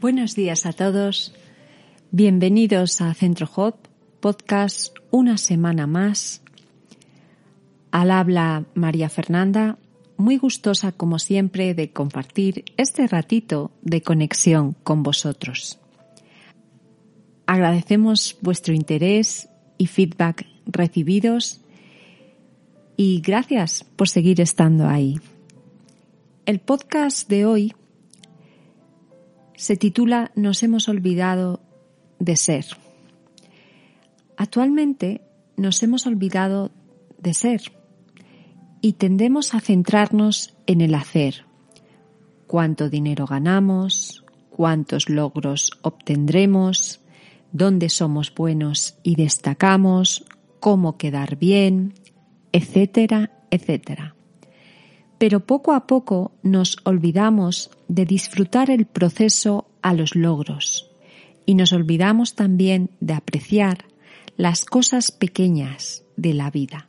Buenos días a todos. Bienvenidos a Centro Hop, podcast una semana más. Al habla María Fernanda, muy gustosa como siempre de compartir este ratito de conexión con vosotros. Agradecemos vuestro interés y feedback recibidos y gracias por seguir estando ahí. El podcast de hoy se titula Nos hemos olvidado de ser. Actualmente nos hemos olvidado de ser y tendemos a centrarnos en el hacer. Cuánto dinero ganamos, cuántos logros obtendremos, dónde somos buenos y destacamos, cómo quedar bien, etcétera, etcétera pero poco a poco nos olvidamos de disfrutar el proceso a los logros y nos olvidamos también de apreciar las cosas pequeñas de la vida.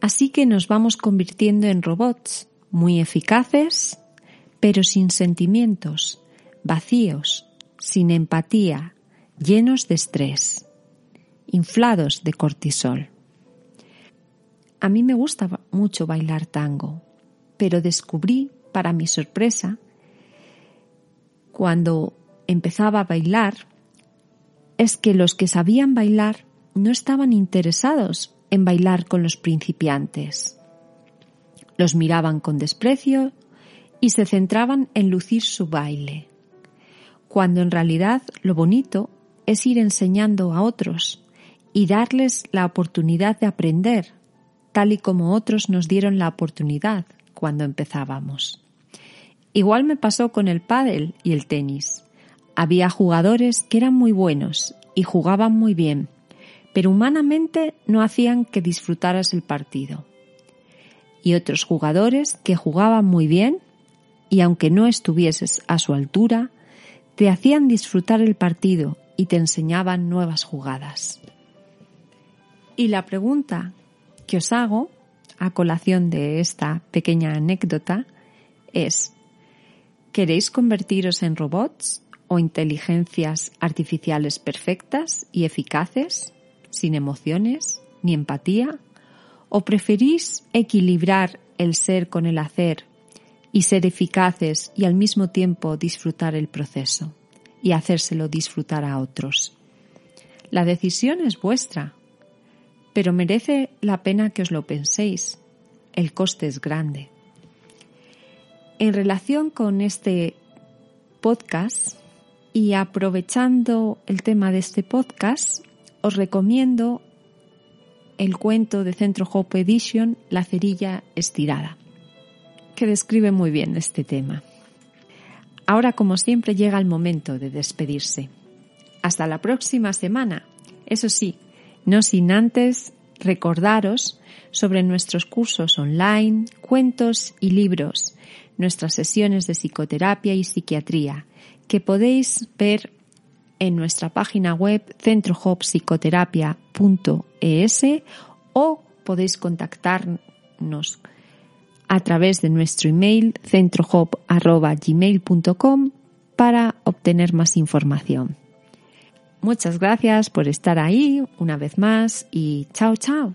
Así que nos vamos convirtiendo en robots muy eficaces, pero sin sentimientos, vacíos, sin empatía, llenos de estrés, inflados de cortisol. A mí me gusta mucho bailar tango, pero descubrí, para mi sorpresa, cuando empezaba a bailar, es que los que sabían bailar no estaban interesados en bailar con los principiantes. Los miraban con desprecio y se centraban en lucir su baile, cuando en realidad lo bonito es ir enseñando a otros y darles la oportunidad de aprender, tal y como otros nos dieron la oportunidad cuando empezábamos. Igual me pasó con el pádel y el tenis. Había jugadores que eran muy buenos y jugaban muy bien, pero humanamente no hacían que disfrutaras el partido. Y otros jugadores que jugaban muy bien y aunque no estuvieses a su altura, te hacían disfrutar el partido y te enseñaban nuevas jugadas. Y la pregunta que os hago a colación de esta pequeña anécdota es, ¿queréis convertiros en robots o inteligencias artificiales perfectas y eficaces, sin emociones ni empatía? ¿O preferís equilibrar el ser con el hacer y ser eficaces y al mismo tiempo disfrutar el proceso y hacérselo disfrutar a otros? La decisión es vuestra pero merece la pena que os lo penséis. El coste es grande. En relación con este podcast y aprovechando el tema de este podcast, os recomiendo el cuento de Centro Hope Edition, La cerilla estirada, que describe muy bien este tema. Ahora, como siempre, llega el momento de despedirse. Hasta la próxima semana. Eso sí, no sin antes recordaros sobre nuestros cursos online, cuentos y libros, nuestras sesiones de psicoterapia y psiquiatría, que podéis ver en nuestra página web centrohopsicoterapia.es o podéis contactarnos a través de nuestro email centrohop.gmail.com para obtener más información. Muchas gracias por estar ahí una vez más y chao chao.